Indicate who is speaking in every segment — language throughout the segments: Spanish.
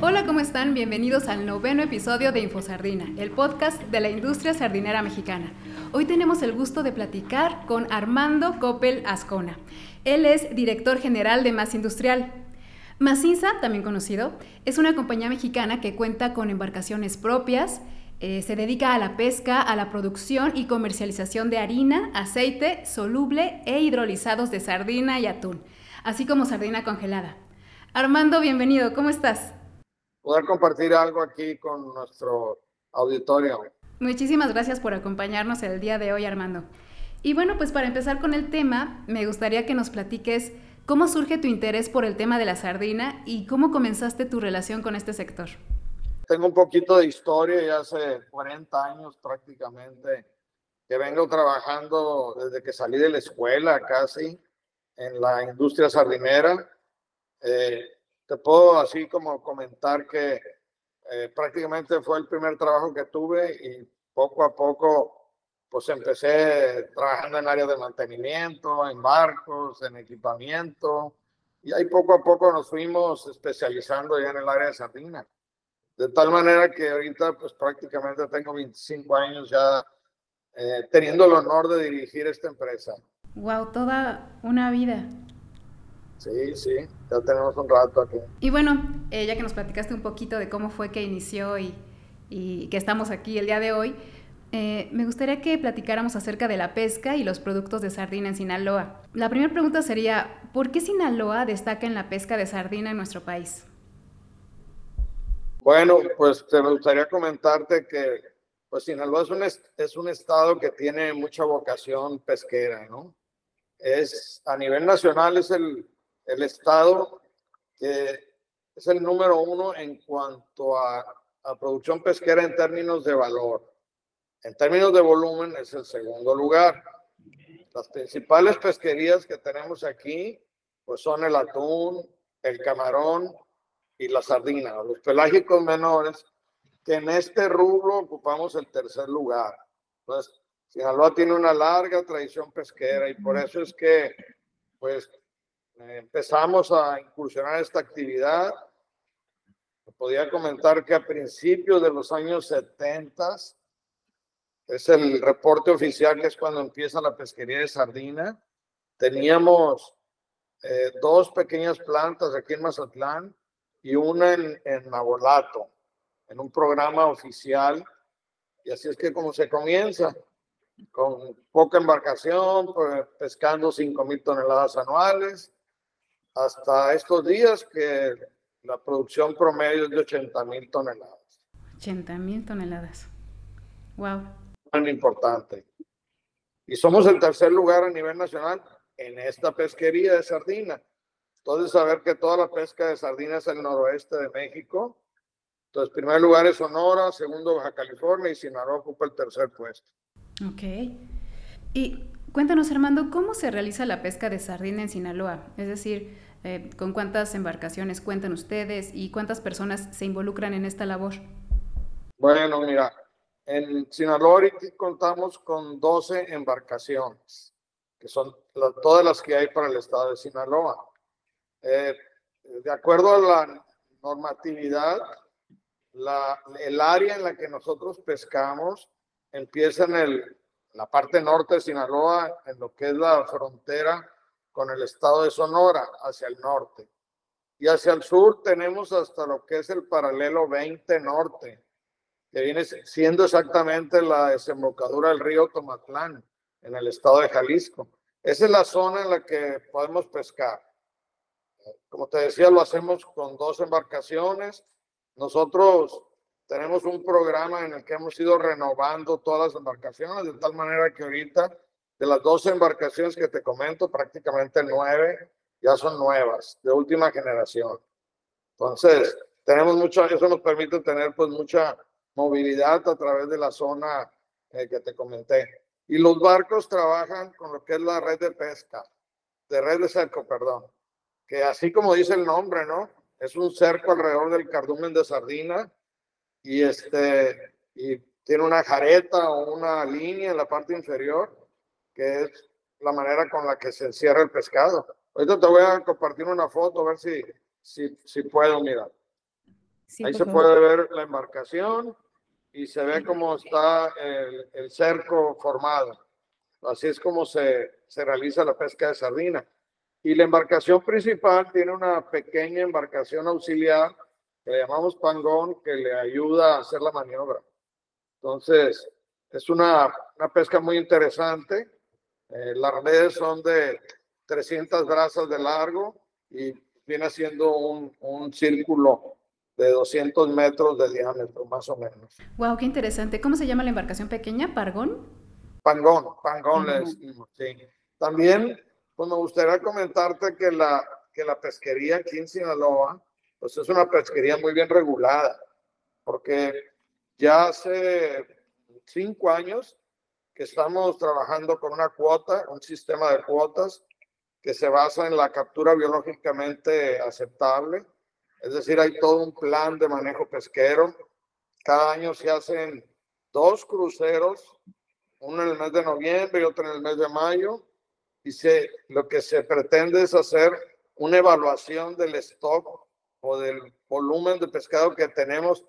Speaker 1: Hola, ¿cómo están? Bienvenidos al noveno episodio de InfoSardina, el podcast de la industria sardinera mexicana. Hoy tenemos el gusto de platicar con Armando Coppel Ascona. Él es director general de Más Industrial. Macinza, también conocido, es una compañía mexicana que cuenta con embarcaciones propias, eh, se dedica a la pesca, a la producción y comercialización de harina, aceite, soluble e hidrolizados de sardina y atún, así como sardina congelada. Armando, bienvenido, ¿cómo estás?
Speaker 2: poder compartir algo aquí con nuestro auditorio.
Speaker 1: Muchísimas gracias por acompañarnos el día de hoy, Armando. Y bueno, pues para empezar con el tema, me gustaría que nos platiques cómo surge tu interés por el tema de la sardina y cómo comenzaste tu relación con este sector.
Speaker 2: Tengo un poquito de historia, ya hace 40 años prácticamente que vengo trabajando desde que salí de la escuela casi en la industria sardinera. Eh, te puedo así como comentar que eh, prácticamente fue el primer trabajo que tuve y poco a poco pues empecé trabajando en áreas de mantenimiento, en barcos, en equipamiento y ahí poco a poco nos fuimos especializando ya en el área de sardina. De tal manera que ahorita pues prácticamente tengo 25 años ya eh, teniendo el honor de dirigir esta empresa.
Speaker 1: Wow, toda una vida.
Speaker 2: Sí, sí, ya tenemos un rato aquí.
Speaker 1: Y bueno, eh, ya que nos platicaste un poquito de cómo fue que inició y, que estamos aquí el día de hoy, eh, me gustaría que platicáramos acerca de la pesca y los productos de sardina en Sinaloa. La primera pregunta sería, ¿por qué Sinaloa destaca en la pesca de sardina en nuestro país?
Speaker 2: Bueno, pues te gustaría comentarte que pues Sinaloa es un, es un estado que tiene mucha vocación pesquera, ¿no? Es, a nivel nacional es el, el Estado que es el número uno en cuanto a, producción pesquera en términos de valor. En términos de volumen es el segundo lugar. Las principales pesquerías que tenemos aquí pues son el atún, el camarón y la sardina, los pelágicos menores, que en este rubro ocupamos el tercer lugar. Entonces, Sinaloa tiene una larga tradición pesquera y por eso es que pues empezamos a incursionar esta actividad. Podría comentar que a principios de los años 70 es el reporte oficial que es cuando empieza la pesquería de sardina. Teníamos eh, dos pequeñas plantas aquí en Mazatlán y una en, en en un programa oficial. Y así es que como se comienza, con poca embarcación, pues, pescando 5 mil toneladas anuales, hasta estos días que la producción promedio es de 80 mil toneladas.
Speaker 1: 80 mil toneladas. Wow.
Speaker 2: Muy importante. Y somos el tercer lugar a nivel nacional en esta pesquería de sardina. Entonces, saber que toda la pesca de sardina es el noroeste de México. Entonces, primer lugar es Sonora, segundo Baja California y Sinaloa ocupa el tercer puesto.
Speaker 1: Ok. Y Cuéntanos, Armando, ¿cómo se realiza la pesca de sardina en Sinaloa? Es decir, eh, ¿con cuántas embarcaciones cuentan ustedes y cuántas personas se involucran en esta labor?
Speaker 2: Bueno, mira, en Sinaloa contamos con 12 embarcaciones, que son todas las que hay para el estado de Sinaloa. Eh, de acuerdo a la normatividad, el área en la que nosotros pescamos empieza en el la parte norte de Sinaloa, en lo que es la frontera con el estado de Sonora, hacia el norte. Y hacia el sur tenemos hasta lo que es el paralelo 20 norte, que viene siendo exactamente la desembocadura del río Tomatlán, en el estado de Jalisco. Esa es la zona en la que podemos pescar. Como te decía, lo hacemos con dos embarcaciones. Nosotros tenemos un programa en el que hemos ido renovando todas las embarcaciones, de tal manera que ahorita de las 12 embarcaciones que te comento, prácticamente nueve ya son nuevas, de última generación. Entonces, tenemos mucho, eso nos permite tener pues mucha movilidad a través de la zona eh, que te comenté. Y los barcos trabajan con lo que es la red de pesca, de red de cerco, perdón, que así como dice el nombre, ¿no? Es un cerco alrededor del cardumen de sardina y, este, y tiene una jareta o una línea en la parte inferior, que es la manera con la que se encierra el pescado. Ahorita te voy a compartir una foto, a ver si, si, si puedo mirar. Ahí se puede ver la embarcación y se ve cómo está el, el, cerco formado. Así es como se, se realiza la pesca de sardina. Y la embarcación principal tiene una pequeña embarcación auxiliar que le llamamos pangón, que le ayuda a hacer la maniobra. Entonces, es una, una pesca muy interesante. Eh, las redes son de 300 brazas de largo y viene haciendo un, un círculo de 200 metros de diámetro, más o menos.
Speaker 1: Wow, qué interesante. ¿Cómo se llama la embarcación pequeña? ¿Pargón?
Speaker 2: Pangón, Pangón le decimos, sí. También, pues me gustaría comentarte que la, que la pesquería aquí en Sinaloa, pues es una pesquería muy bien regulada, porque ya hace cinco años que estamos trabajando con una cuota, un sistema de cuotas que se basa en la captura biológicamente aceptable, es decir, hay todo un plan de manejo pesquero. Cada año se hacen dos cruceros, uno en el mes de noviembre y otro en el mes de mayo, y se, lo que se pretende es hacer una evaluación del stock o del volumen de pescado que tenemos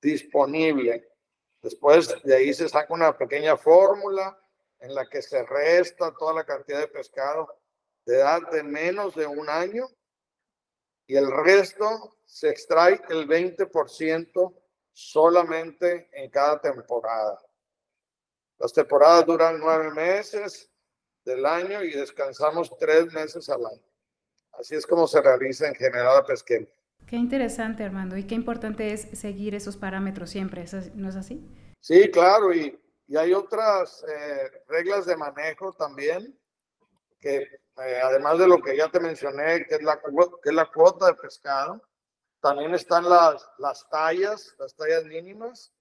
Speaker 2: disponible. Después de ahí se saca una pequeña fórmula en la que se resta toda la cantidad de pescado de edad de menos de un año y el resto se extrae el 20% solamente en cada temporada. Las temporadas duran nueve meses del año y descansamos tres meses al año. Así es como se realiza en general la pesquería.
Speaker 1: Qué interesante, Armando, y qué importante es seguir esos parámetros siempre, ¿no es así?
Speaker 2: Sí, claro, y, y hay otras eh, reglas de manejo también que eh, además de lo que ya te mencioné, que es la, que es la cuota de pescado, también están las, las tallas, las tallas mínimas,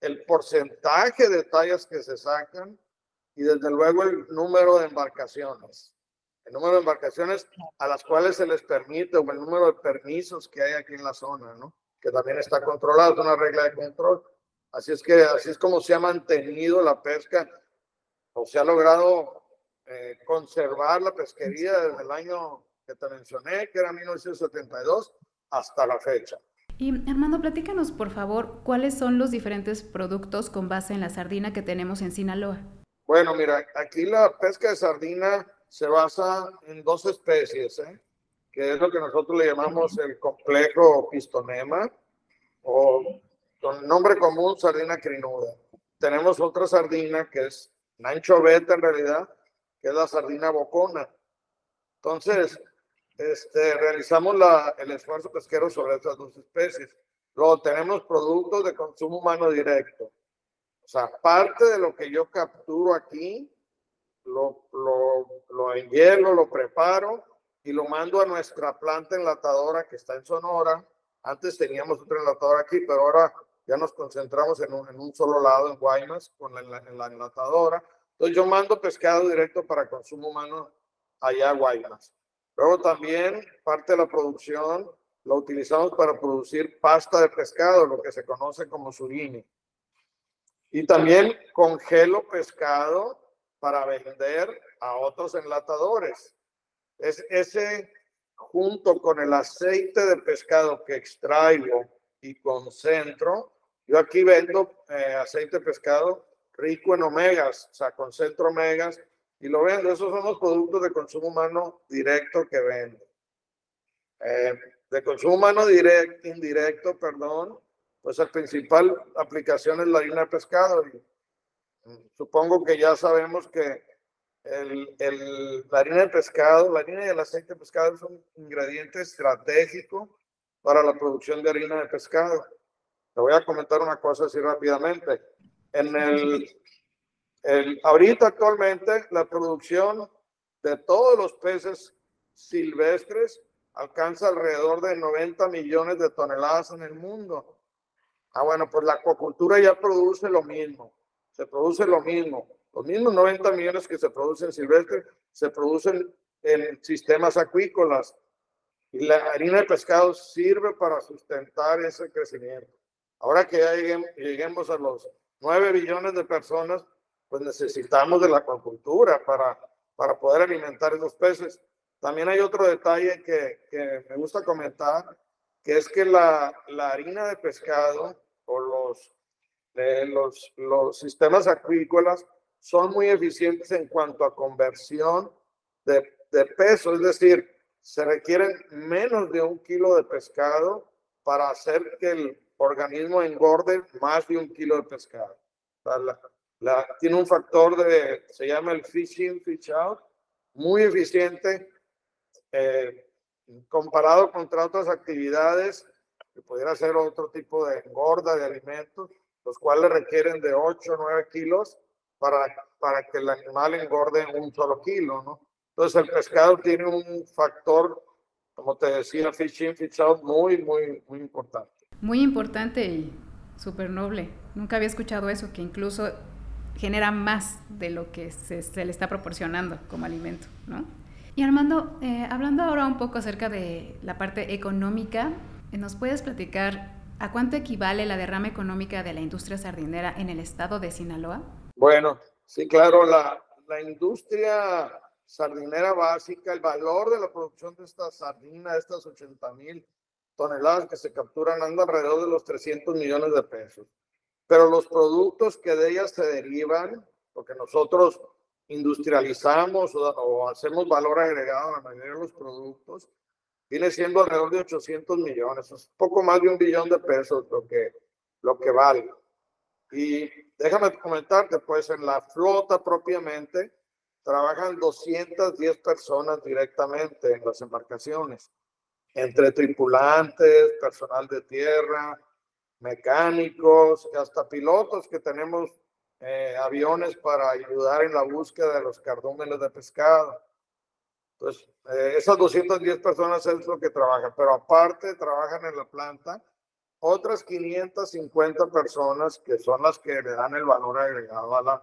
Speaker 2: el porcentaje de tallas que se sacan y desde luego el número de embarcaciones. El número de embarcaciones a las cuales se les permite o el número de permisos que hay aquí en la zona, ¿no? Que también está controlado, es una regla de control. Así es que así es como se ha mantenido la pesca o se ha logrado eh, conservar la pesquería desde el año que te mencioné, que era 1972, hasta la fecha.
Speaker 1: Y Armando, platícanos por favor, ¿cuáles son los diferentes productos con base en la sardina que tenemos en Sinaloa?
Speaker 2: Bueno, mira, aquí la pesca de sardina se basa en dos especies, ¿eh? que es lo que nosotros le llamamos el complejo pistonema o con nombre común sardina crinuda. Tenemos otra sardina que es Nancho Beta en realidad, que es la sardina bocona. Entonces, este, realizamos la, el esfuerzo pesquero sobre estas dos especies. Luego tenemos productos de consumo humano directo. O sea, parte de lo que yo capturo aquí, lo, lo, lo lo preparo y lo mando a nuestra planta enlatadora que está en Sonora. Antes teníamos otra enlatadora aquí, pero ahora ya nos concentramos en un, en un solo lado, en Guaymas, con la, en la enlatadora. Entonces yo mando pescado directo para consumo humano allá a Guaymas. Luego también parte de la producción lo utilizamos para producir pasta de pescado, lo que se conoce como surimi. Y también congelo pescado para vender a otros enlatadores. Es ese junto con el aceite de pescado que extraigo y concentro. Yo aquí vendo eh, aceite de pescado rico en omegas, o sea, concentro omegas y lo vendo. Esos son los productos de consumo humano directo que vendo. Eh, de consumo humano directo, indirecto, perdón, pues la principal aplicación es la harina de pescado. Supongo que ya sabemos que el, el, la harina de pescado, la harina y el aceite de pescado son ingredientes estratégicos para la producción de harina de pescado. Te voy a comentar una cosa así rápidamente en el, el, ahorita actualmente la producción de todos los peces silvestres alcanza alrededor de 90 millones de toneladas en el mundo. Ah, bueno, pues la acuacultura ya produce lo mismo, se produce lo mismo. Los mismos 90 millones que se producen silvestres se producen en sistemas acuícolas y la harina de pescado sirve para sustentar ese crecimiento. Ahora que ya lleguemos a los 9 billones de personas, pues necesitamos de la acuacultura para, para poder alimentar esos peces. También hay otro detalle que, que me gusta comentar, que es que la, la harina de pescado o los, eh, los, los sistemas acuícolas son muy eficientes en cuanto a conversión de, de peso, es decir, se requieren menos de un kilo de pescado para hacer que el organismo engorde más de un kilo de pescado. La, tiene un factor de, se llama el fishing fish out, muy eficiente eh, comparado contra otras actividades que pudiera ser otro tipo de engorda de alimentos, los cuales requieren de 8 o 9 kilos para, para que el animal engorde un solo kilo, ¿no? Entonces el pescado tiene un factor, como te decía, fish in, fish out, muy, muy, muy importante.
Speaker 1: Muy importante y súper noble. Nunca había escuchado eso, que incluso genera más de lo que se, se le está proporcionando como alimento, ¿no? Y Armando, eh, hablando ahora un poco acerca de la parte económica, ¿nos puedes platicar a cuánto equivale la derrama económica de la industria sardinera en el estado de Sinaloa?
Speaker 2: Bueno, sí, claro, la, la industria sardinera básica, el valor de la producción de esta sardina, estas 80 mil toneladas que se capturan, anda alrededor de los 300 millones de pesos. Pero los productos que de ellas se derivan, porque nosotros industrializamos o, hacemos valor agregado a la mayoría de los productos, viene siendo alrededor de 800 millones, es poco más de un billón de pesos lo que, lo que vale. Y déjame comentarte, pues en la flota propiamente trabajan 210 personas directamente en las embarcaciones, entre tripulantes, personal de tierra, mecánicos, hasta pilotos que tenemos eh, aviones para ayudar en la búsqueda de los cardúmenes de pescado. Entonces, eh, esas 210 personas es lo que trabajan, pero aparte trabajan en la planta otras 550 personas que son las que le dan el valor agregado a, la,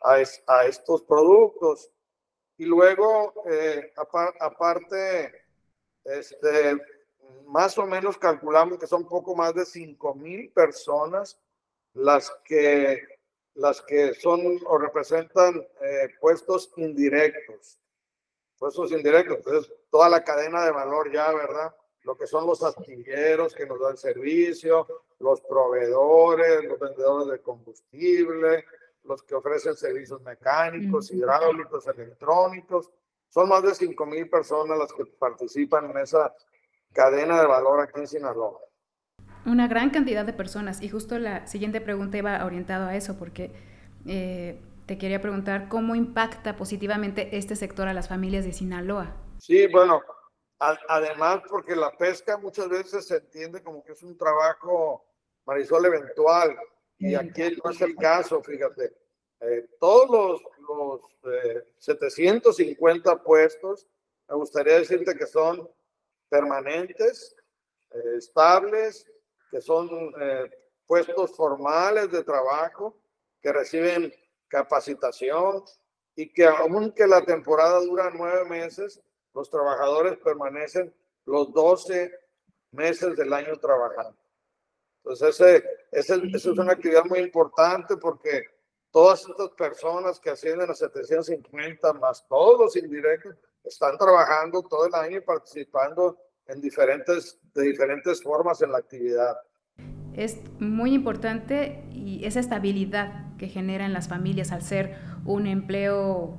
Speaker 2: a, estos productos. Y luego, eh, aparte, este, más o menos calculamos que son poco más de 5 mil personas las que las que son o representan eh, puestos indirectos. Puestos indirectos, entonces toda la cadena de valor ya, ¿verdad? Lo que son los astilleros que nos dan servicio, los proveedores, los vendedores de combustible, los que ofrecen servicios mecánicos, hidráulicos, electrónicos. Son más de 5 mil personas las que participan en esa cadena de valor aquí en Sinaloa
Speaker 1: una gran cantidad de personas. Y justo la siguiente pregunta iba orientado a eso, porque eh, te quería preguntar cómo impacta positivamente este sector a las familias de Sinaloa.
Speaker 2: Sí, bueno, además porque la pesca muchas veces se entiende como que es un trabajo, Marisol, eventual, y aquí no es el caso, fíjate. Eh, todos los, los 750 eh, puestos, me gustaría decirte que son permanentes, estables que son eh, puestos formales de trabajo, que reciben capacitación y que aunque la temporada dura nueve meses, los trabajadores permanecen los doce meses del año trabajando. Entonces, ese, ese, eso es una actividad muy importante porque todas estas personas que ascienden a 750 más todos los indirectos están trabajando todo el año y participando en diferentes, de diferentes formas en la actividad.
Speaker 1: Es muy importante y esa estabilidad que genera en las familias al ser un empleo,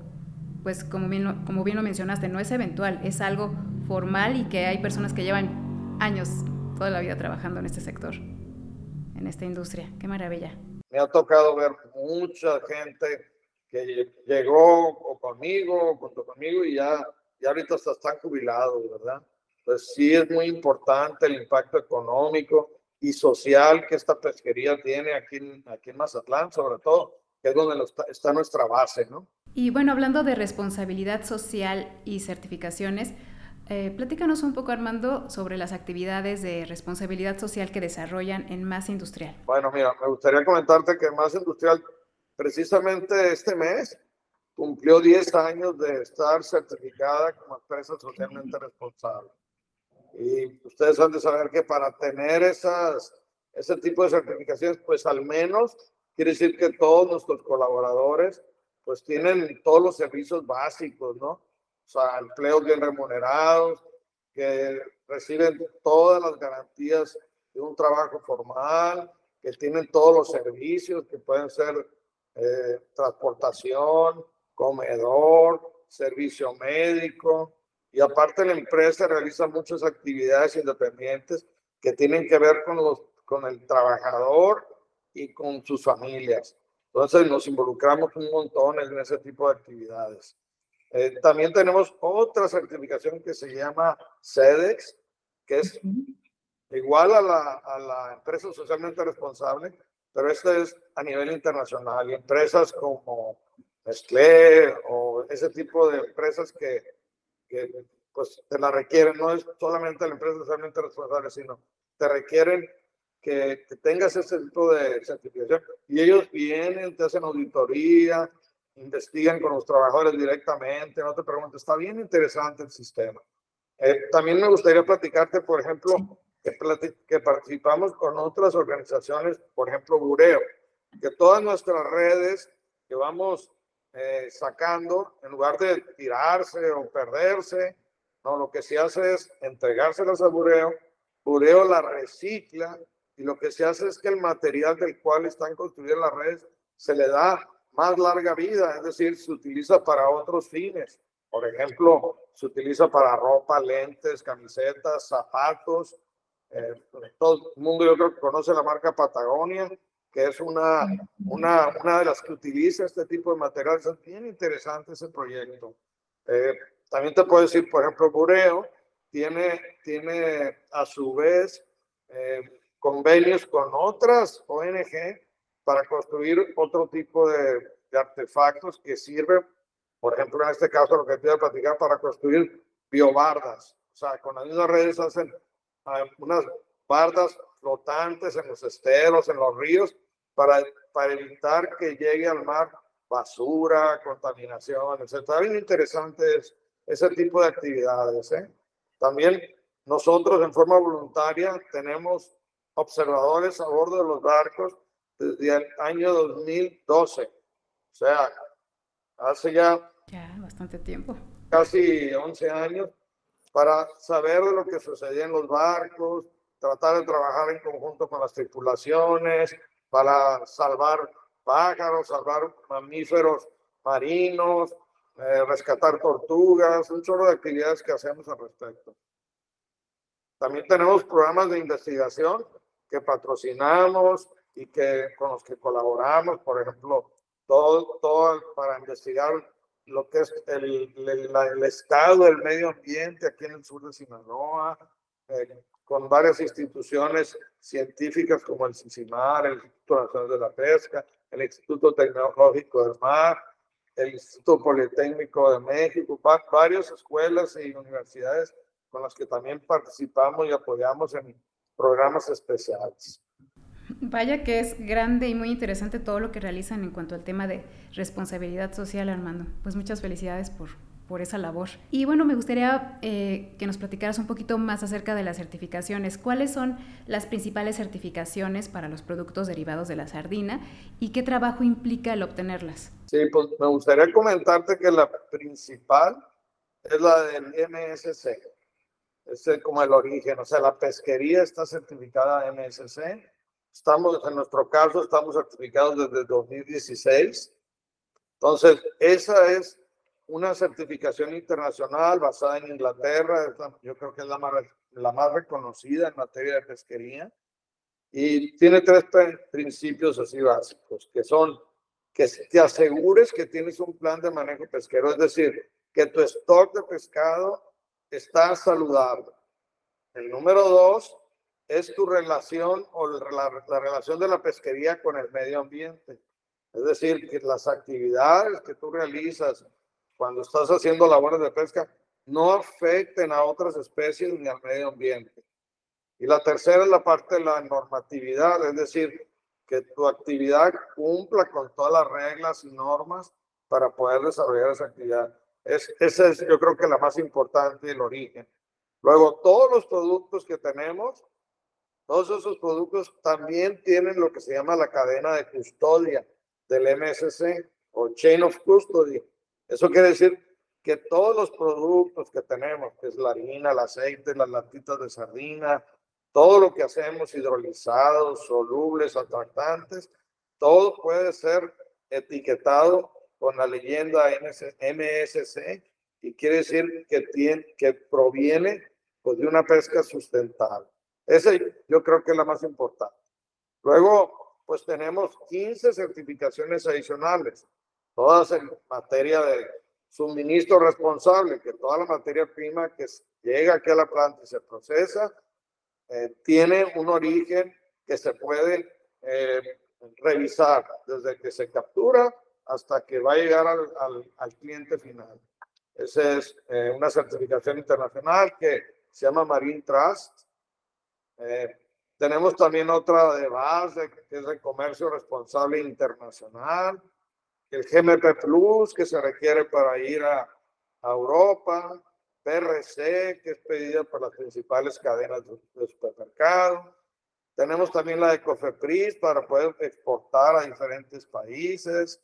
Speaker 1: pues como bien, como bien lo mencionaste, no es eventual, es algo formal y que hay personas que llevan años, toda la vida trabajando en este sector, en esta industria. Qué maravilla.
Speaker 2: Me ha tocado ver mucha gente que llegó conmigo, junto conmigo y ya, ya ahorita hasta están jubilados, ¿verdad? Pues sí es muy importante el impacto económico y social que esta pesquería tiene aquí en, aquí en Mazatlán, sobre todo, que es donde está, nuestra base, ¿no?
Speaker 1: Y bueno, hablando de responsabilidad social y certificaciones, eh, platícanos un poco, Armando, sobre las actividades de responsabilidad social que desarrollan en Más Industrial.
Speaker 2: Bueno, mira, me gustaría comentarte que Más Industrial, precisamente este mes, cumplió 10 años de estar certificada como empresa socialmente responsable. Y ustedes han de saber que para tener esas, ese tipo de certificaciones, pues al menos quiere decir que todos nuestros colaboradores pues tienen todos los servicios básicos, ¿no? o sea, empleos bien remunerados, que reciben todas las garantías de un trabajo formal, que tienen todos los servicios que pueden ser eh, transportación, comedor, servicio médico, y aparte la empresa realiza muchas actividades independientes que tienen que ver con, los, con el trabajador y con sus familias. Entonces nos involucramos un montón en ese tipo de actividades. Eh, también tenemos otra certificación que se llama SEDEX, que es igual a la, a la empresa socialmente responsable, pero esta es a nivel internacional y empresas como Nestlé o ese tipo de empresas que, que pues te la requieren, no es solamente la empresa socialmente responsable, sino te requieren que, tengas ese tipo de certificación. Y ellos vienen, te hacen auditoría, investigan con los trabajadores directamente, no te preguntan, está bien interesante el sistema. Eh, también me gustaría platicarte, por ejemplo, que, que, participamos con otras organizaciones, por ejemplo, Bureo, que todas nuestras redes que vamos eh, sacando, en lugar de tirarse o perderse, no, lo que se hace es entregárselas a Bureo, Bureo la recicla y lo que se hace es que el material del cual están construidas las redes se le da más larga vida, es decir, se utiliza para otros fines. Por ejemplo, se utiliza para ropa, lentes, camisetas, zapatos. Eh, todo el mundo yo creo conoce la marca Patagonia, que es una, una, una de las que utiliza este tipo de materiales. Es bien interesante ese proyecto. Eh, también te puedo decir, por ejemplo, Bureo tiene, tiene a su vez eh, convenios con otras ONG para construir otro tipo de, artefactos que sirven, por ejemplo, en este caso, lo que te voy a platicar, para construir biobardas. O sea, con las mismas redes hacen ah, unas bardas flotantes en los esteros, en los ríos, para, para evitar que llegue al mar basura, contaminación, etc. Está bien interesante ese tipo de actividades. ¿eh? También nosotros en forma voluntaria tenemos observadores a bordo de los barcos desde el año 2012. O sea, hace ya...
Speaker 1: Ya, bastante tiempo.
Speaker 2: Casi 11 años para saber de lo que sucedía en los barcos, tratar de trabajar en conjunto con las tripulaciones, para salvar pájaros, salvar mamíferos marinos, eh, rescatar tortugas, un chorro de actividades que hacemos al respecto. También tenemos programas de investigación que patrocinamos y que con los que colaboramos, por ejemplo, todo, todo para investigar lo que es el, el, estado del medio ambiente aquí en el sur de Sinaloa, eh, con varias instituciones científicas como el CICIMAR, el Instituto Nacional de la Pesca, el Instituto Tecnológico del Mar, el Instituto Politécnico de México, varias escuelas y universidades con las que también participamos y apoyamos en programas especiales.
Speaker 1: Vaya que es grande y muy interesante todo lo que realizan en cuanto al tema de responsabilidad social, Armando. Pues muchas felicidades por, por esa labor. Y bueno, me gustaría eh, que nos platicaras un poquito más acerca de las certificaciones. ¿Cuáles son las principales certificaciones para los productos derivados de la sardina y qué trabajo implica el obtenerlas?
Speaker 2: Sí, pues me gustaría comentarte que la principal es la del MSC es como el origen, o sea, la pesquería está certificada MSC. Estamos, en nuestro caso, estamos certificados desde 2016. Entonces, esa es una certificación internacional basada en Inglaterra, yo creo que es la más, la más reconocida en materia de pesquería. Y tiene tres principios así básicos, que son que te asegures que tienes un plan de manejo pesquero, es decir, que tu stock de pescado está saludable. El número dos es tu relación o la, relación de la pesquería con el medio ambiente. Es decir, que las actividades que tú realizas cuando estás haciendo labores de pesca no afecten a otras especies ni al medio ambiente. Y la tercera es la parte de la normatividad, es decir, que tu actividad cumpla con todas las reglas y normas para poder desarrollar esa actividad. Es, esa es, yo creo que la más importante, el origen. Luego, todos los productos que tenemos, todos esos productos también tienen lo que se llama la cadena de custodia del MSC o Chain of Custody. Eso quiere decir que todos los productos que tenemos, que es la harina, el aceite, las latitas de sardina, todo lo que hacemos hidrolizados, solubles, atractantes, todo puede ser etiquetado con la leyenda MSC y quiere decir que, tiene, que proviene pues, de una pesca sustentable. Esa yo creo que es la más importante. Luego, pues tenemos 15 certificaciones adicionales, todas en materia de suministro responsable, que toda la materia prima que llega aquí a la planta y se procesa, eh, tiene un origen que se puede eh, revisar desde que se captura hasta que va a llegar al, al, cliente final. Esa es eh, una certificación internacional que se llama Marine Trust. tenemos también otra de base, que es de comercio responsable internacional el GMP Plus que se requiere para ir a, Europa, PRC que es pedida por las principales cadenas de, supermercados. Tenemos también la de COFEPRIS para poder exportar a diferentes países.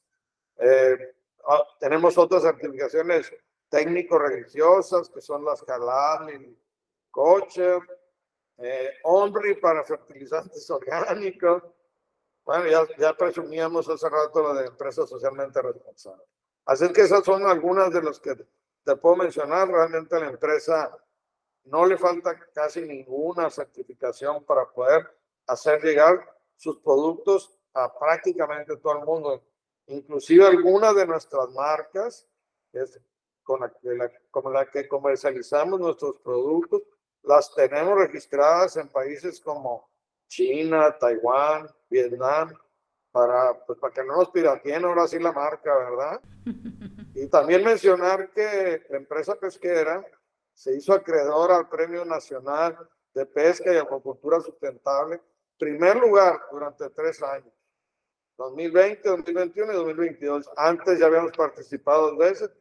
Speaker 2: Eh, ah, tenemos otras certificaciones técnico-religiosas que son las CALAM y COCHER, eh, OMBRI para fertilizantes orgánicos, bueno, ya, ya presumíamos hace rato lo de empresa socialmente responsable. Así que esas son algunas de las que te puedo mencionar. Realmente a la empresa no le falta casi ninguna certificación para poder hacer llegar sus productos a prácticamente todo el mundo. Inclusive algunas de nuestras marcas, es con la, con la que comercializamos nuestros productos, las tenemos registradas en países como China, Taiwán, Vietnam, para, pues, para que no nos pirateen ahora sí la marca, ¿verdad? Y también mencionar que la empresa pesquera se hizo acreedora al Premio Nacional de Pesca y Acuacultura Sustentable, primer lugar durante tres años, 2020, 2021 y 2022. Antes ya habíamos participado dos veces,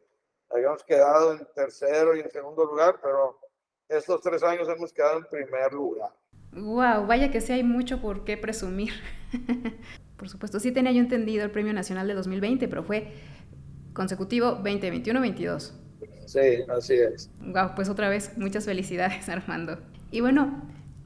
Speaker 2: habíamos quedado en tercero y en segundo lugar, pero estos tres años hemos quedado en primer lugar.
Speaker 1: Wow, vaya que sí hay mucho por qué presumir. por supuesto, sí tenía yo entendido el Premio Nacional de 2020, pero fue consecutivo 2021-22.
Speaker 2: Sí, así es.
Speaker 1: Wow, pues otra vez, muchas felicidades, Armando. Y bueno,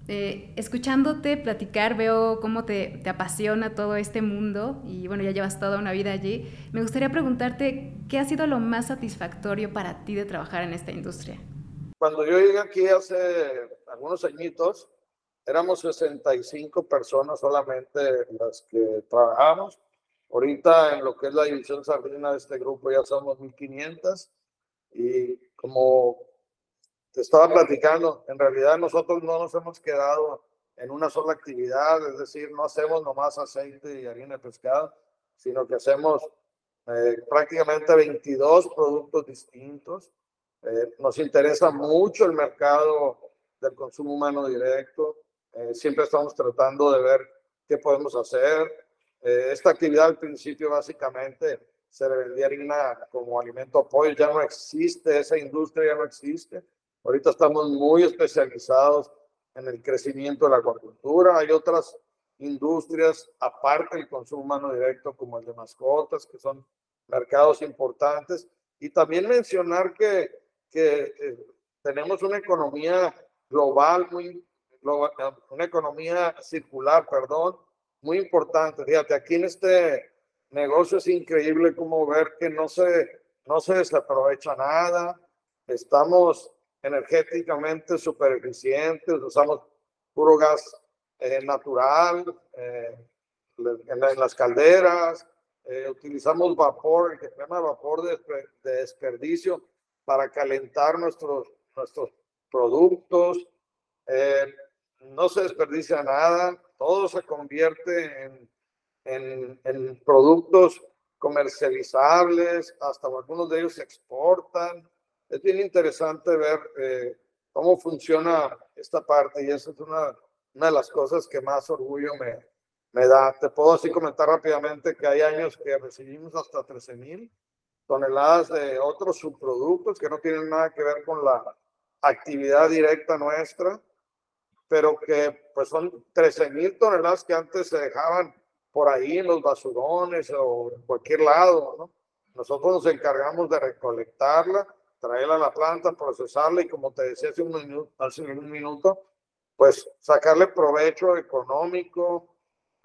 Speaker 1: eh, escuchándote platicar, veo cómo te, te, apasiona todo este mundo y bueno, ya llevas toda una vida allí. Me gustaría preguntarte, ¿qué ha sido lo más satisfactorio para ti de trabajar en esta industria?
Speaker 2: Cuando yo llegué aquí hace algunos añitos, éramos 65 personas solamente las que trabajamos. Ahorita en lo que es la división sardina de este grupo ya somos 1500 y como te estaba platicando, en realidad nosotros no nos hemos quedado en una sola actividad, es decir, no hacemos nomás aceite y harina de pescado, sino que hacemos eh, prácticamente 22 productos distintos. Eh, nos interesa mucho el mercado del consumo humano directo. Eh, siempre estamos tratando de ver qué podemos hacer. Eh, esta actividad al principio básicamente se le vendía harina como alimento apoyo, ya no existe, esa industria ya no existe. Ahorita estamos muy especializados en el crecimiento de la acuacultura. Hay otras industrias, aparte del consumo humano directo, como el de mascotas, que son mercados importantes. Y también mencionar que, que eh, tenemos una economía global muy una economía circular, perdón, muy importante. Fíjate, aquí en este negocio es increíble como ver que no se, no se desaprovecha nada. Estamos energéticamente súper eficientes, usamos puro gas eh, natural eh, en, las calderas, eh, utilizamos vapor, el se llama vapor de, de, desperdicio para calentar nuestros, nuestros productos no se desperdicia nada, todo se convierte en, en, productos comercializables, hasta algunos de ellos se exportan. Es bien interesante ver eh, cómo funciona esta parte y eso es una, una de las cosas que más orgullo me, me da. Te puedo así comentar rápidamente que hay años que recibimos hasta 13 mil toneladas de otros subproductos que no tienen nada que ver con la actividad directa nuestra pero que pues son 13 mil toneladas que antes se dejaban por ahí en los basurones o en cualquier lado, ¿no? Nosotros nos encargamos de recolectarla traerla a la planta, procesarla y como te decía hace un minuto, hace un minuto pues sacarle provecho económico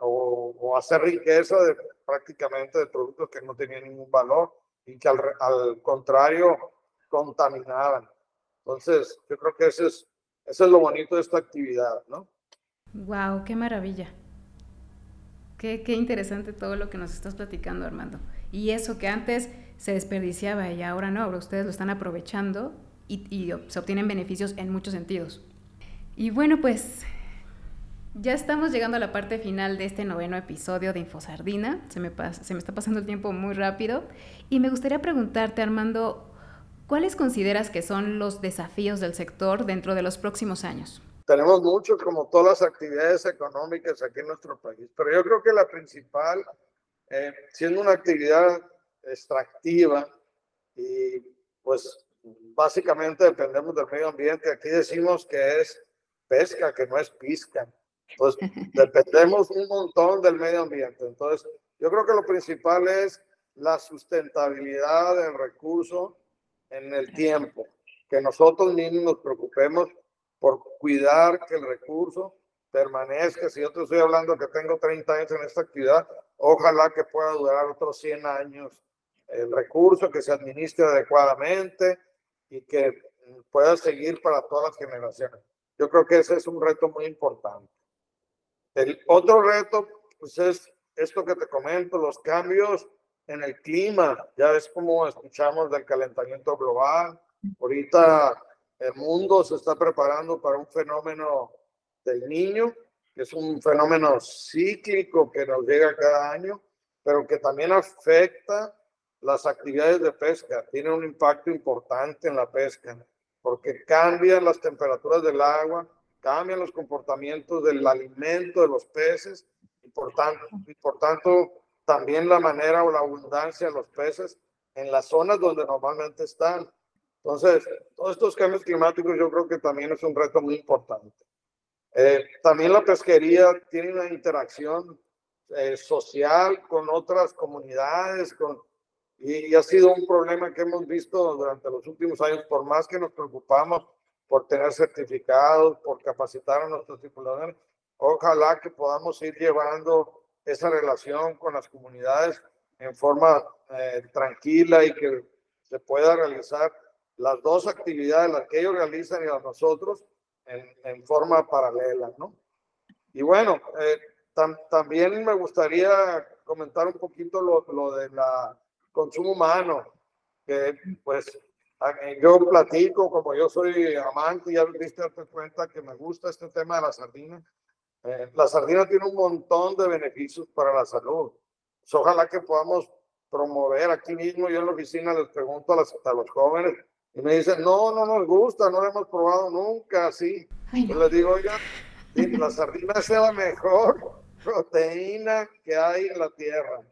Speaker 2: o, hacer riqueza de prácticamente de productos que no tenían ningún valor y que al, al contrario contaminaban. Entonces, yo creo que ese es, eso es lo bonito de esta actividad, ¿no?
Speaker 1: Wow, qué maravilla. Qué, qué interesante todo lo que nos estás platicando, Armando. Y eso que antes se desperdiciaba y ahora no, ahora ustedes lo están aprovechando y, se obtienen beneficios en muchos sentidos. Y bueno, pues ya estamos llegando a la parte final de este noveno episodio de Infosardina. Se me, se me está pasando el tiempo muy rápido. Y me gustaría preguntarte, Armando, ¿cuáles consideras que son los desafíos del sector dentro de los próximos años?
Speaker 2: Tenemos muchos, como todas las actividades económicas aquí en nuestro país, pero yo creo que la principal, eh, siendo una actividad extractiva y pues básicamente dependemos del medio ambiente, aquí decimos que es pesca, que no es pisca. Pues dependemos un montón del medio ambiente. Entonces, yo creo que lo principal es la sustentabilidad del recurso en el tiempo, que nosotros mismos nos preocupemos por cuidar que el recurso permanezca. Si yo te estoy hablando que tengo 30 años en esta actividad, ojalá que pueda durar otros 100 años el recurso, que se administre adecuadamente y que pueda seguir para todas las generaciones. Yo creo que ese es un reto muy importante. El otro reto, pues es esto que te comento, los cambios en el clima. Ya es como escuchamos del calentamiento global. Ahorita el mundo se está preparando para un fenómeno del niño, que es un fenómeno cíclico que nos llega cada año, pero que también afecta las actividades de pesca. Tiene un impacto importante en la pesca porque cambian las temperaturas del agua, cambian los comportamientos del alimento de los peces y por tanto, y por tanto también la manera o la abundancia de los peces en las zonas donde normalmente están. Entonces, todos estos cambios climáticos yo creo que también es un reto muy importante. Eh, también la pesquería tiene una interacción eh, social con otras comunidades, con y, ha sido un problema que hemos visto durante los últimos años, por más que nos preocupamos por tener certificados, por capacitar a nuestros tripuladores, ojalá que podamos ir llevando esa relación con las comunidades en forma eh, tranquila y que se pueda realizar las dos actividades, las que ellos realizan y las nosotros, en, en forma paralela, ¿no? Y bueno, eh, también me gustaría comentar un poquito lo, lo de la consumo humano, que pues yo platico, como yo soy amante, ya viste darte cuenta que me gusta este tema de la sardina. Eh, la sardina tiene un montón de beneficios para la salud. Pues, ojalá que podamos promover aquí mismo. Yo en la oficina les pregunto a, los jóvenes y me dicen, no, no nos gusta, no lo hemos probado nunca así. Les digo, oiga, la sardina es la mejor proteína que hay en la tierra.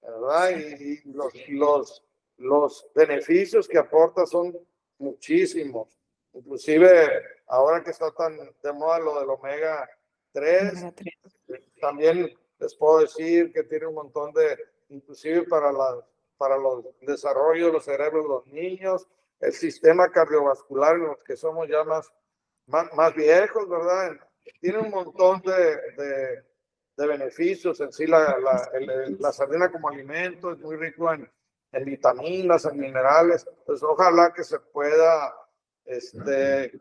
Speaker 2: ¿verdad? Y, los, los, los beneficios que aporta son muchísimos. Inclusive ahora que está tan de moda lo del omega 3, también les puedo decir que tiene un montón de, inclusive para, la, para los desarrollos de los cerebros de los niños, el sistema cardiovascular en los que somos ya más, más, viejos, ¿verdad? Tiene un montón de de beneficios. En sí, la, la, la sardina como alimento es muy rico en, en, vitaminas, en minerales. Pues ojalá que se pueda este,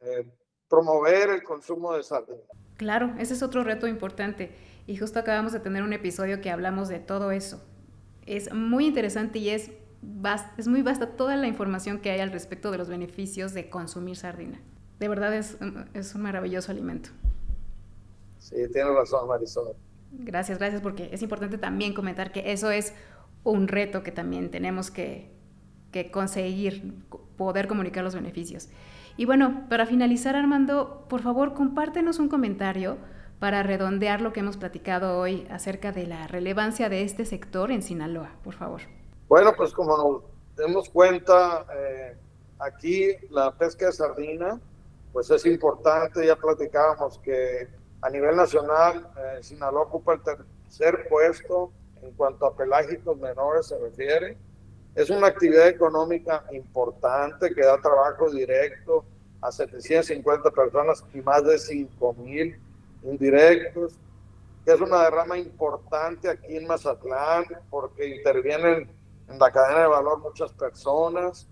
Speaker 2: eh, promover el consumo de sardina.
Speaker 1: Claro, ese es otro reto importante. Y justo acabamos de tener un episodio que hablamos de todo eso. Es muy interesante y es, es muy vasta toda la información que hay al respecto de los beneficios de consumir sardina. De verdad es, es un maravilloso alimento.
Speaker 2: Sí, tiene razón, Marisol.
Speaker 1: Gracias, gracias, porque es importante también comentar que eso es un reto que también tenemos que, que conseguir, poder comunicar los beneficios. Y bueno, para finalizar, Armando, por favor, compártenos un comentario para redondear lo que hemos platicado hoy acerca de la relevancia de este sector en Sinaloa, por favor.
Speaker 2: Bueno, pues como nos demos cuenta, eh, aquí la pesca de sardina, pues es importante, ya platicábamos que a nivel nacional, eh, Sinaloa ocupa el tercer puesto en cuanto a pelágicos menores se refiere. Es una actividad económica importante que da trabajo directo a 750 personas y más de 5 mil indirectos, que es una derrama importante aquí en Mazatlán porque intervienen en la cadena de valor muchas personas.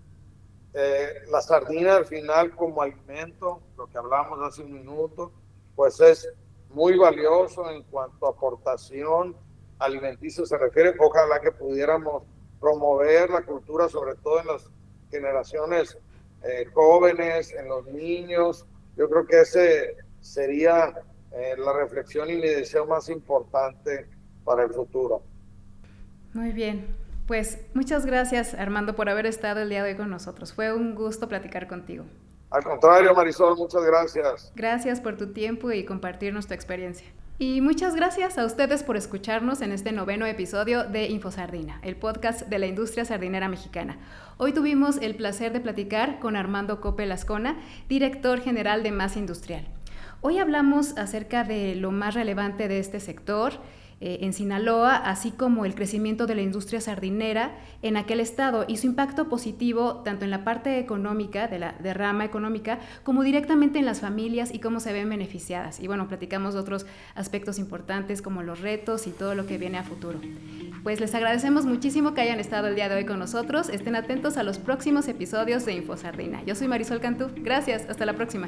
Speaker 2: Eh, la sardina al final como alimento, lo que hablamos hace un minuto, pues es muy valioso en cuanto a aportación alimenticia se refiere. Ojalá que pudiéramos promover la cultura, sobre todo en las generaciones eh, jóvenes, en los niños. Yo creo que ese sería eh, la reflexión y mi deseo más importante para el futuro.
Speaker 1: Muy bien. Pues muchas gracias Armando por haber estado el día de hoy con nosotros. Fue un gusto platicar contigo.
Speaker 2: Al contrario, Marisol, muchas gracias.
Speaker 1: Gracias por tu tiempo y compartirnos tu experiencia. Y muchas gracias a ustedes por escucharnos en este noveno episodio de InfoSardina, el podcast de la industria sardinera mexicana. Hoy tuvimos el placer de platicar con Armando Cope Lascona, director general de Más Industrial. Hoy hablamos acerca de lo más relevante de este sector, eh, en Sinaloa, así como el crecimiento de la industria sardinera en aquel estado y su impacto positivo tanto en la parte económica, de la derrama económica, como directamente en las familias y cómo se ven beneficiadas. Y bueno, platicamos de otros aspectos importantes como los retos y todo lo que viene a futuro. Pues les agradecemos muchísimo que hayan estado el día de hoy con nosotros. Estén atentos a los próximos episodios de Info Sardina. Yo soy Marisol Cantú. Gracias. Hasta la próxima.